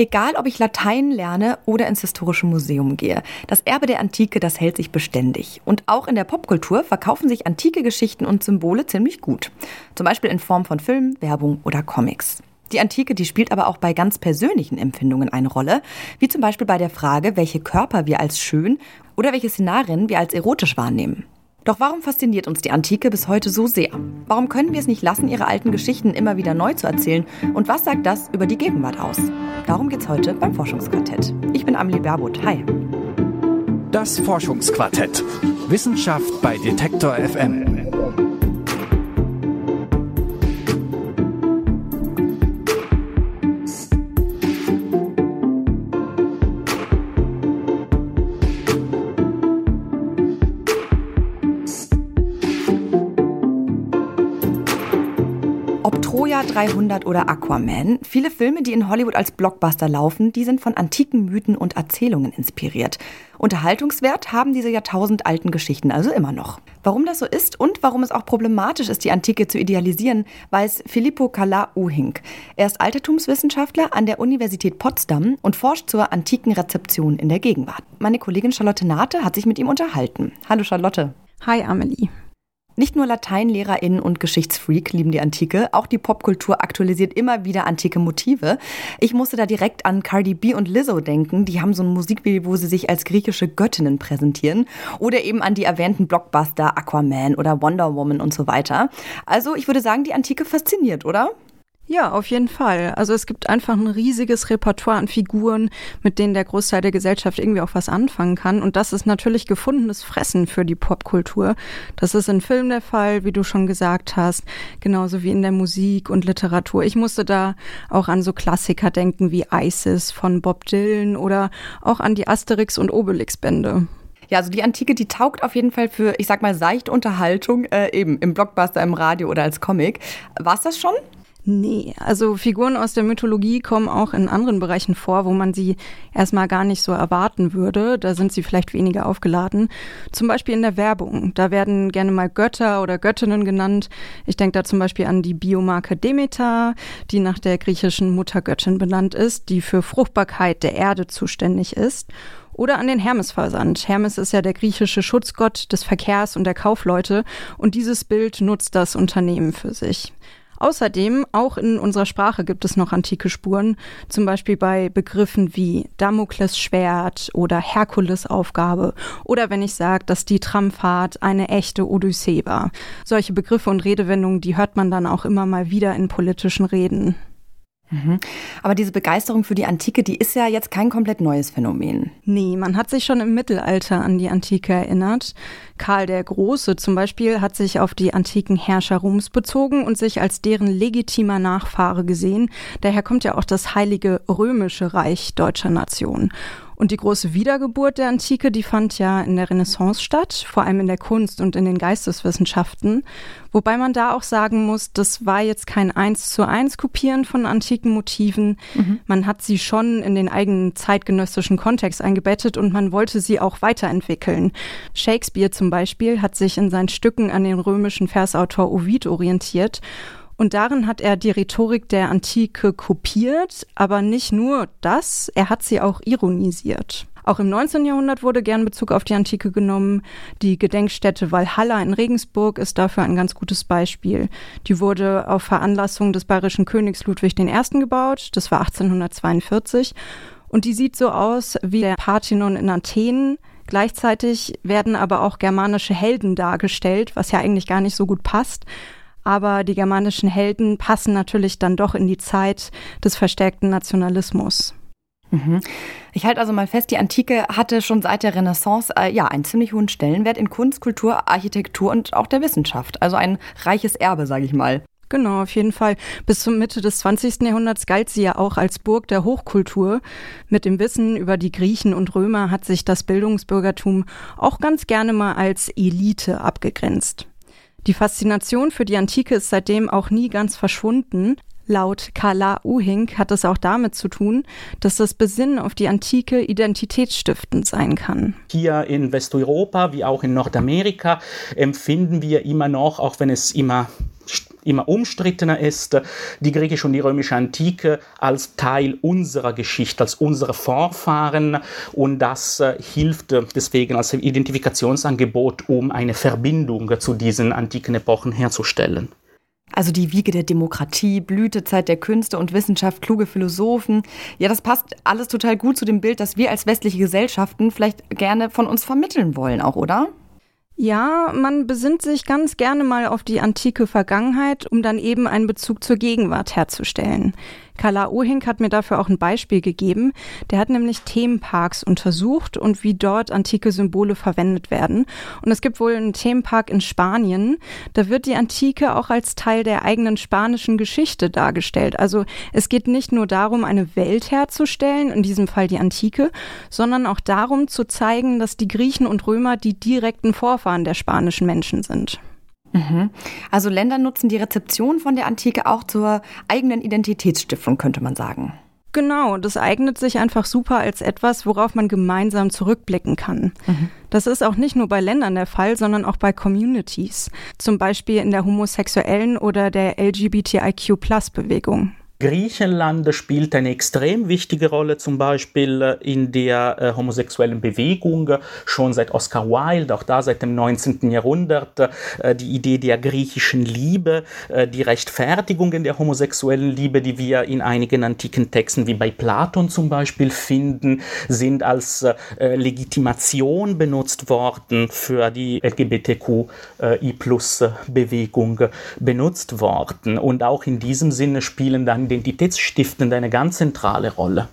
Egal, ob ich Latein lerne oder ins historische Museum gehe, das Erbe der Antike, das hält sich beständig. Und auch in der Popkultur verkaufen sich antike Geschichten und Symbole ziemlich gut. Zum Beispiel in Form von Filmen, Werbung oder Comics. Die Antike, die spielt aber auch bei ganz persönlichen Empfindungen eine Rolle, wie zum Beispiel bei der Frage, welche Körper wir als schön oder welche Szenarien wir als erotisch wahrnehmen. Doch warum fasziniert uns die Antike bis heute so sehr? Warum können wir es nicht lassen, ihre alten Geschichten immer wieder neu zu erzählen? Und was sagt das über die Gegenwart aus? Darum geht's heute beim Forschungsquartett. Ich bin Amelie Berbot. Hi. Das Forschungsquartett. Wissenschaft bei Detektor FM. Troja 300 oder Aquaman. Viele Filme, die in Hollywood als Blockbuster laufen, die sind von antiken Mythen und Erzählungen inspiriert. Unterhaltungswert haben diese jahrtausendalten Geschichten also immer noch. Warum das so ist und warum es auch problematisch ist, die Antike zu idealisieren, weiß Filippo Kala-Uhink. Er ist Altertumswissenschaftler an der Universität Potsdam und forscht zur antiken Rezeption in der Gegenwart. Meine Kollegin Charlotte Nate hat sich mit ihm unterhalten. Hallo Charlotte. Hi Amelie. Nicht nur LateinlehrerInnen und Geschichtsfreak lieben die Antike, auch die Popkultur aktualisiert immer wieder antike Motive. Ich musste da direkt an Cardi B und Lizzo denken. Die haben so ein Musikvideo, wo sie sich als griechische Göttinnen präsentieren. Oder eben an die erwähnten Blockbuster Aquaman oder Wonder Woman und so weiter. Also ich würde sagen, die Antike fasziniert, oder? Ja, auf jeden Fall. Also es gibt einfach ein riesiges Repertoire an Figuren, mit denen der Großteil der Gesellschaft irgendwie auch was anfangen kann. Und das ist natürlich gefundenes Fressen für die Popkultur. Das ist in Filmen der Fall, wie du schon gesagt hast, genauso wie in der Musik und Literatur. Ich musste da auch an so Klassiker denken wie Isis von Bob Dylan oder auch an die Asterix und Obelix Bände. Ja, also die Antike, die taugt auf jeden Fall für, ich sag mal, seichte Unterhaltung, äh, eben im Blockbuster, im Radio oder als Comic. War's das schon? Nee, also Figuren aus der Mythologie kommen auch in anderen Bereichen vor, wo man sie erstmal gar nicht so erwarten würde. Da sind sie vielleicht weniger aufgeladen. Zum Beispiel in der Werbung. Da werden gerne mal Götter oder Göttinnen genannt. Ich denke da zum Beispiel an die Biomarke Demeter, die nach der griechischen Muttergöttin benannt ist, die für Fruchtbarkeit der Erde zuständig ist. Oder an den Hermesversand. Hermes ist ja der griechische Schutzgott des Verkehrs und der Kaufleute und dieses Bild nutzt das Unternehmen für sich. Außerdem, auch in unserer Sprache gibt es noch antike Spuren, zum Beispiel bei Begriffen wie Damokles Schwert oder Herkules Aufgabe oder wenn ich sage, dass die Tramfahrt eine echte Odyssee war. Solche Begriffe und Redewendungen, die hört man dann auch immer mal wieder in politischen Reden. Mhm. Aber diese Begeisterung für die Antike, die ist ja jetzt kein komplett neues Phänomen. Nee, man hat sich schon im Mittelalter an die Antike erinnert. Karl der Große zum Beispiel hat sich auf die antiken Herrscher Roms bezogen und sich als deren legitimer Nachfahre gesehen. Daher kommt ja auch das Heilige Römische Reich deutscher Nation. Und die große Wiedergeburt der Antike, die fand ja in der Renaissance statt, vor allem in der Kunst und in den Geisteswissenschaften. Wobei man da auch sagen muss, das war jetzt kein eins zu eins Kopieren von antiken Motiven. Mhm. Man hat sie schon in den eigenen zeitgenössischen Kontext eingebettet und man wollte sie auch weiterentwickeln. Shakespeare zum Beispiel hat sich in seinen Stücken an den römischen Versautor Ovid orientiert und darin hat er die Rhetorik der Antike kopiert, aber nicht nur das, er hat sie auch ironisiert. Auch im 19. Jahrhundert wurde gern Bezug auf die Antike genommen. Die Gedenkstätte Walhalla in Regensburg ist dafür ein ganz gutes Beispiel. Die wurde auf Veranlassung des bayerischen Königs Ludwig I. gebaut. Das war 1842. Und die sieht so aus wie der Parthenon in Athen. Gleichzeitig werden aber auch germanische Helden dargestellt, was ja eigentlich gar nicht so gut passt aber die germanischen Helden passen natürlich dann doch in die Zeit des verstärkten Nationalismus. Mhm. Ich halte also mal fest, die Antike hatte schon seit der Renaissance äh, ja einen ziemlich hohen Stellenwert in Kunst, Kultur, Architektur und auch der Wissenschaft. Also ein reiches Erbe, sage ich mal. Genau, auf jeden Fall. Bis zur Mitte des 20. Jahrhunderts galt sie ja auch als Burg der Hochkultur. Mit dem Wissen über die Griechen und Römer hat sich das Bildungsbürgertum auch ganz gerne mal als Elite abgegrenzt. Die Faszination für die Antike ist seitdem auch nie ganz verschwunden. Laut Carla Uhink hat es auch damit zu tun, dass das Besinnen auf die Antike identitätsstiftend sein kann. Hier in Westeuropa wie auch in Nordamerika empfinden wir immer noch, auch wenn es immer immer umstrittener ist, die griechische und die römische Antike als Teil unserer Geschichte, als unsere Vorfahren und das äh, hilft äh, deswegen als Identifikationsangebot, um eine Verbindung zu diesen antiken Epochen herzustellen. Also die Wiege der Demokratie, Blütezeit der Künste und Wissenschaft, kluge Philosophen. Ja, das passt alles total gut zu dem Bild, das wir als westliche Gesellschaften vielleicht gerne von uns vermitteln wollen, auch, oder? Ja, man besinnt sich ganz gerne mal auf die antike Vergangenheit, um dann eben einen Bezug zur Gegenwart herzustellen. Carla Ohink hat mir dafür auch ein Beispiel gegeben. Der hat nämlich Themenparks untersucht und wie dort antike Symbole verwendet werden. Und es gibt wohl einen Themenpark in Spanien. Da wird die Antike auch als Teil der eigenen spanischen Geschichte dargestellt. Also es geht nicht nur darum, eine Welt herzustellen, in diesem Fall die Antike, sondern auch darum zu zeigen, dass die Griechen und Römer die direkten Vorfahren der spanischen Menschen sind. Mhm. Also Länder nutzen die Rezeption von der Antike auch zur eigenen Identitätsstiftung, könnte man sagen. Genau, das eignet sich einfach super als etwas, worauf man gemeinsam zurückblicken kann. Mhm. Das ist auch nicht nur bei Ländern der Fall, sondern auch bei Communities, zum Beispiel in der homosexuellen oder der LGBTIQ-Plus-Bewegung. Griechenland spielt eine extrem wichtige Rolle, zum Beispiel äh, in der äh, homosexuellen Bewegung, schon seit Oscar Wilde, auch da seit dem 19. Jahrhundert, äh, die Idee der griechischen Liebe, äh, die Rechtfertigungen der homosexuellen Liebe, die wir in einigen antiken Texten wie bei Platon zum Beispiel finden, sind als äh, Legitimation benutzt worden für die LGBTQI-Plus-Bewegung benutzt worden. Und auch in diesem Sinne spielen dann identitätsstiftend eine ganz zentrale Rolle.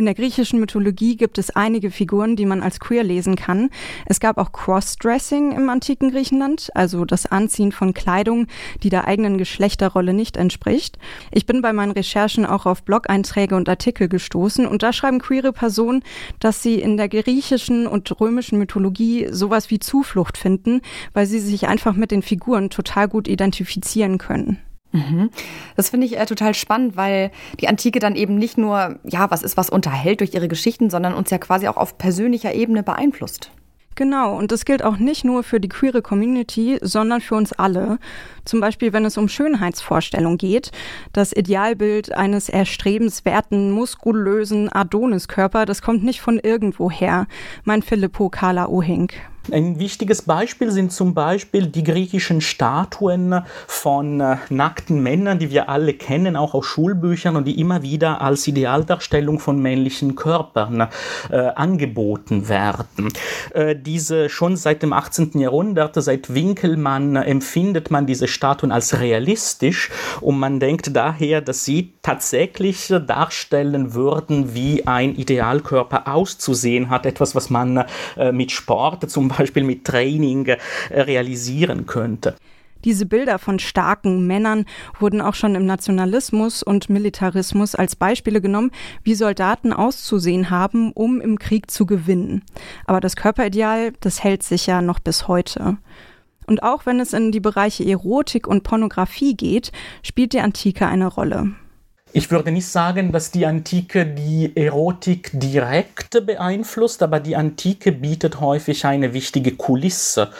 In der griechischen Mythologie gibt es einige Figuren, die man als queer lesen kann. Es gab auch Crossdressing im antiken Griechenland, also das Anziehen von Kleidung, die der eigenen Geschlechterrolle nicht entspricht. Ich bin bei meinen Recherchen auch auf Blog-Einträge und Artikel gestoßen und da schreiben queere Personen, dass sie in der griechischen und römischen Mythologie sowas wie Zuflucht finden, weil sie sich einfach mit den Figuren total gut identifizieren können. Mhm. Das finde ich äh, total spannend, weil die Antike dann eben nicht nur, ja, was ist, was unterhält durch ihre Geschichten, sondern uns ja quasi auch auf persönlicher Ebene beeinflusst. Genau, und das gilt auch nicht nur für die queere Community, sondern für uns alle. Zum Beispiel, wenn es um Schönheitsvorstellung geht. Das Idealbild eines erstrebenswerten, muskulösen Adoniskörper, das kommt nicht von irgendwoher. Mein Filippo Carla Ohink. Ein wichtiges Beispiel sind zum Beispiel die griechischen Statuen von äh, nackten Männern, die wir alle kennen, auch aus Schulbüchern und die immer wieder als Idealdarstellung von männlichen Körpern äh, angeboten werden. Äh, diese schon seit dem 18. Jahrhundert, seit Winkelmann, empfindet man diese Statuen als realistisch und man denkt daher, dass sie tatsächlich darstellen würden, wie ein Idealkörper auszusehen hat, etwas, was man äh, mit Sport zum Beispiel mit Training äh, realisieren könnte. Diese Bilder von starken Männern wurden auch schon im Nationalismus und Militarismus als Beispiele genommen, wie Soldaten auszusehen haben, um im Krieg zu gewinnen. Aber das Körperideal, das hält sich ja noch bis heute. Und auch wenn es in die Bereiche Erotik und Pornografie geht, spielt die Antike eine Rolle. Ich würde nicht sagen, dass die Antike die Erotik direkt beeinflusst, aber die Antike bietet häufig eine wichtige Kulisse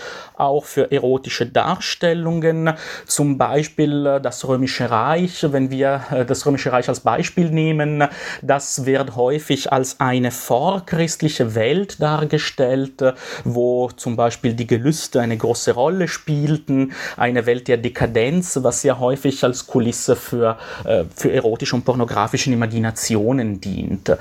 auch für erotische Darstellungen, zum Beispiel äh, das Römische Reich. Wenn wir äh, das Römische Reich als Beispiel nehmen, das wird häufig als eine vorchristliche Welt dargestellt, wo zum Beispiel die Gelüste eine große Rolle spielten, eine Welt der Dekadenz, was ja häufig als Kulisse für, äh, für erotische und pornografische Imaginationen dient.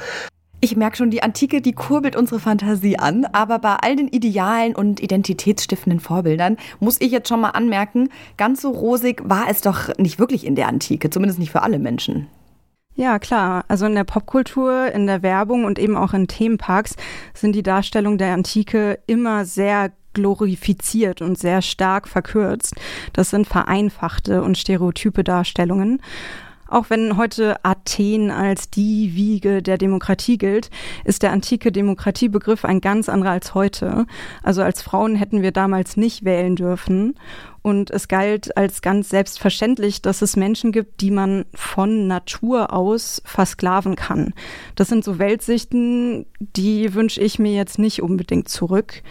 Ich merke schon, die Antike, die kurbelt unsere Fantasie an, aber bei all den idealen und identitätsstiftenden Vorbildern muss ich jetzt schon mal anmerken, ganz so rosig war es doch nicht wirklich in der Antike, zumindest nicht für alle Menschen. Ja, klar. Also in der Popkultur, in der Werbung und eben auch in Themenparks sind die Darstellungen der Antike immer sehr glorifiziert und sehr stark verkürzt. Das sind vereinfachte und stereotype Darstellungen. Auch wenn heute Athen als die Wiege der Demokratie gilt, ist der antike Demokratiebegriff ein ganz anderer als heute. Also als Frauen hätten wir damals nicht wählen dürfen. Und es galt als ganz selbstverständlich, dass es Menschen gibt, die man von Natur aus versklaven kann. Das sind so Weltsichten, die wünsche ich mir jetzt nicht unbedingt zurück.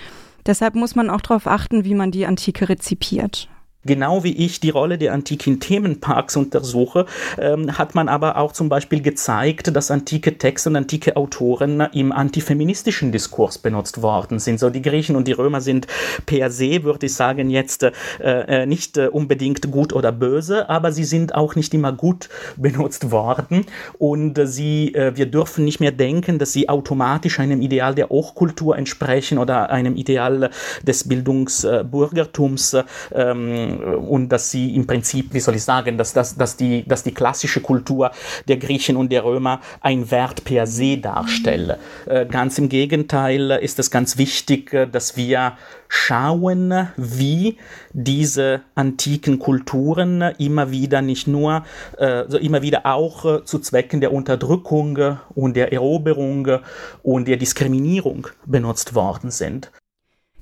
Deshalb muss man auch darauf achten, wie man die Antike rezipiert. Genau wie ich die Rolle der Antike in Themenparks untersuche, ähm, hat man aber auch zum Beispiel gezeigt, dass antike Texte und antike Autoren im antifeministischen Diskurs benutzt worden sind. So die Griechen und die Römer sind per se, würde ich sagen, jetzt äh, äh nicht äh, unbedingt gut oder böse, aber sie sind auch nicht immer gut benutzt worden und äh, sie, äh, wir dürfen nicht mehr denken, dass sie automatisch einem Ideal der Hochkultur entsprechen oder einem Ideal des Bildungsbürgertums ähm, und dass sie im Prinzip, wie soll ich sagen, dass, dass, dass, die, dass die klassische Kultur der Griechen und der Römer ein Wert per se darstelle. Äh, ganz im Gegenteil ist es ganz wichtig, dass wir schauen, wie diese antiken Kulturen immer wieder nicht nur, äh, also immer wieder auch äh, zu Zwecken der Unterdrückung und der Eroberung und der Diskriminierung benutzt worden sind.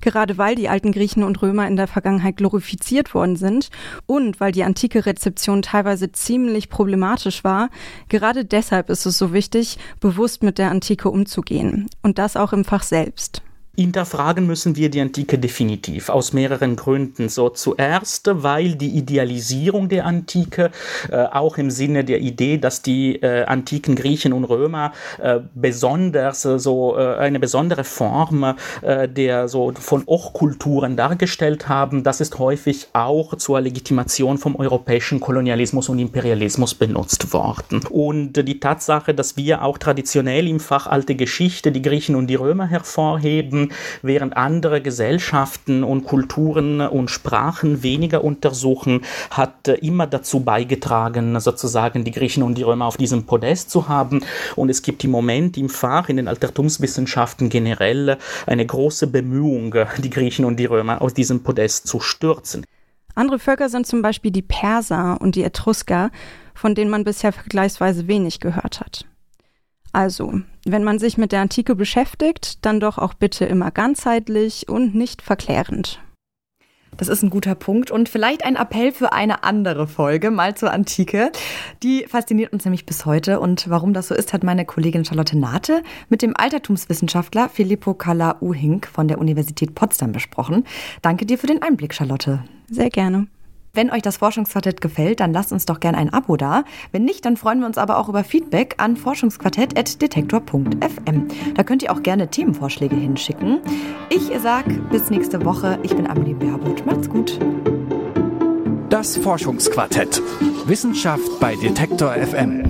Gerade weil die alten Griechen und Römer in der Vergangenheit glorifiziert worden sind und weil die antike Rezeption teilweise ziemlich problematisch war, gerade deshalb ist es so wichtig, bewusst mit der Antike umzugehen. Und das auch im Fach selbst. Hinterfragen müssen wir die Antike definitiv, aus mehreren Gründen. So zuerst, weil die Idealisierung der Antike, äh, auch im Sinne der Idee, dass die äh, antiken Griechen und Römer äh, besonders äh, so äh, eine besondere Form äh, der so von Hochkulturen dargestellt haben, das ist häufig auch zur Legitimation vom europäischen Kolonialismus und Imperialismus benutzt worden. Und die Tatsache, dass wir auch traditionell im Fach alte Geschichte die Griechen und die Römer hervorheben, während andere Gesellschaften und Kulturen und Sprachen weniger untersuchen, hat immer dazu beigetragen, sozusagen die Griechen und die Römer auf diesem Podest zu haben. Und es gibt im Moment im Fach, in den Altertumswissenschaften generell, eine große Bemühung, die Griechen und die Römer aus diesem Podest zu stürzen. Andere Völker sind zum Beispiel die Perser und die Etrusker, von denen man bisher vergleichsweise wenig gehört hat. Also, wenn man sich mit der Antike beschäftigt, dann doch auch bitte immer ganzheitlich und nicht verklärend. Das ist ein guter Punkt und vielleicht ein Appell für eine andere Folge, mal zur Antike. Die fasziniert uns nämlich bis heute und warum das so ist, hat meine Kollegin Charlotte Nate mit dem Altertumswissenschaftler Filippo Kala-Uhink von der Universität Potsdam besprochen. Danke dir für den Einblick, Charlotte. Sehr gerne. Wenn euch das Forschungsquartett gefällt, dann lasst uns doch gerne ein Abo da. Wenn nicht, dann freuen wir uns aber auch über Feedback an forschungsquartett.detektor.fm. Da könnt ihr auch gerne Themenvorschläge hinschicken. Ich sag bis nächste Woche. Ich bin Amelie Baerbuth. Macht's gut. Das Forschungsquartett. Wissenschaft bei Detektor FM.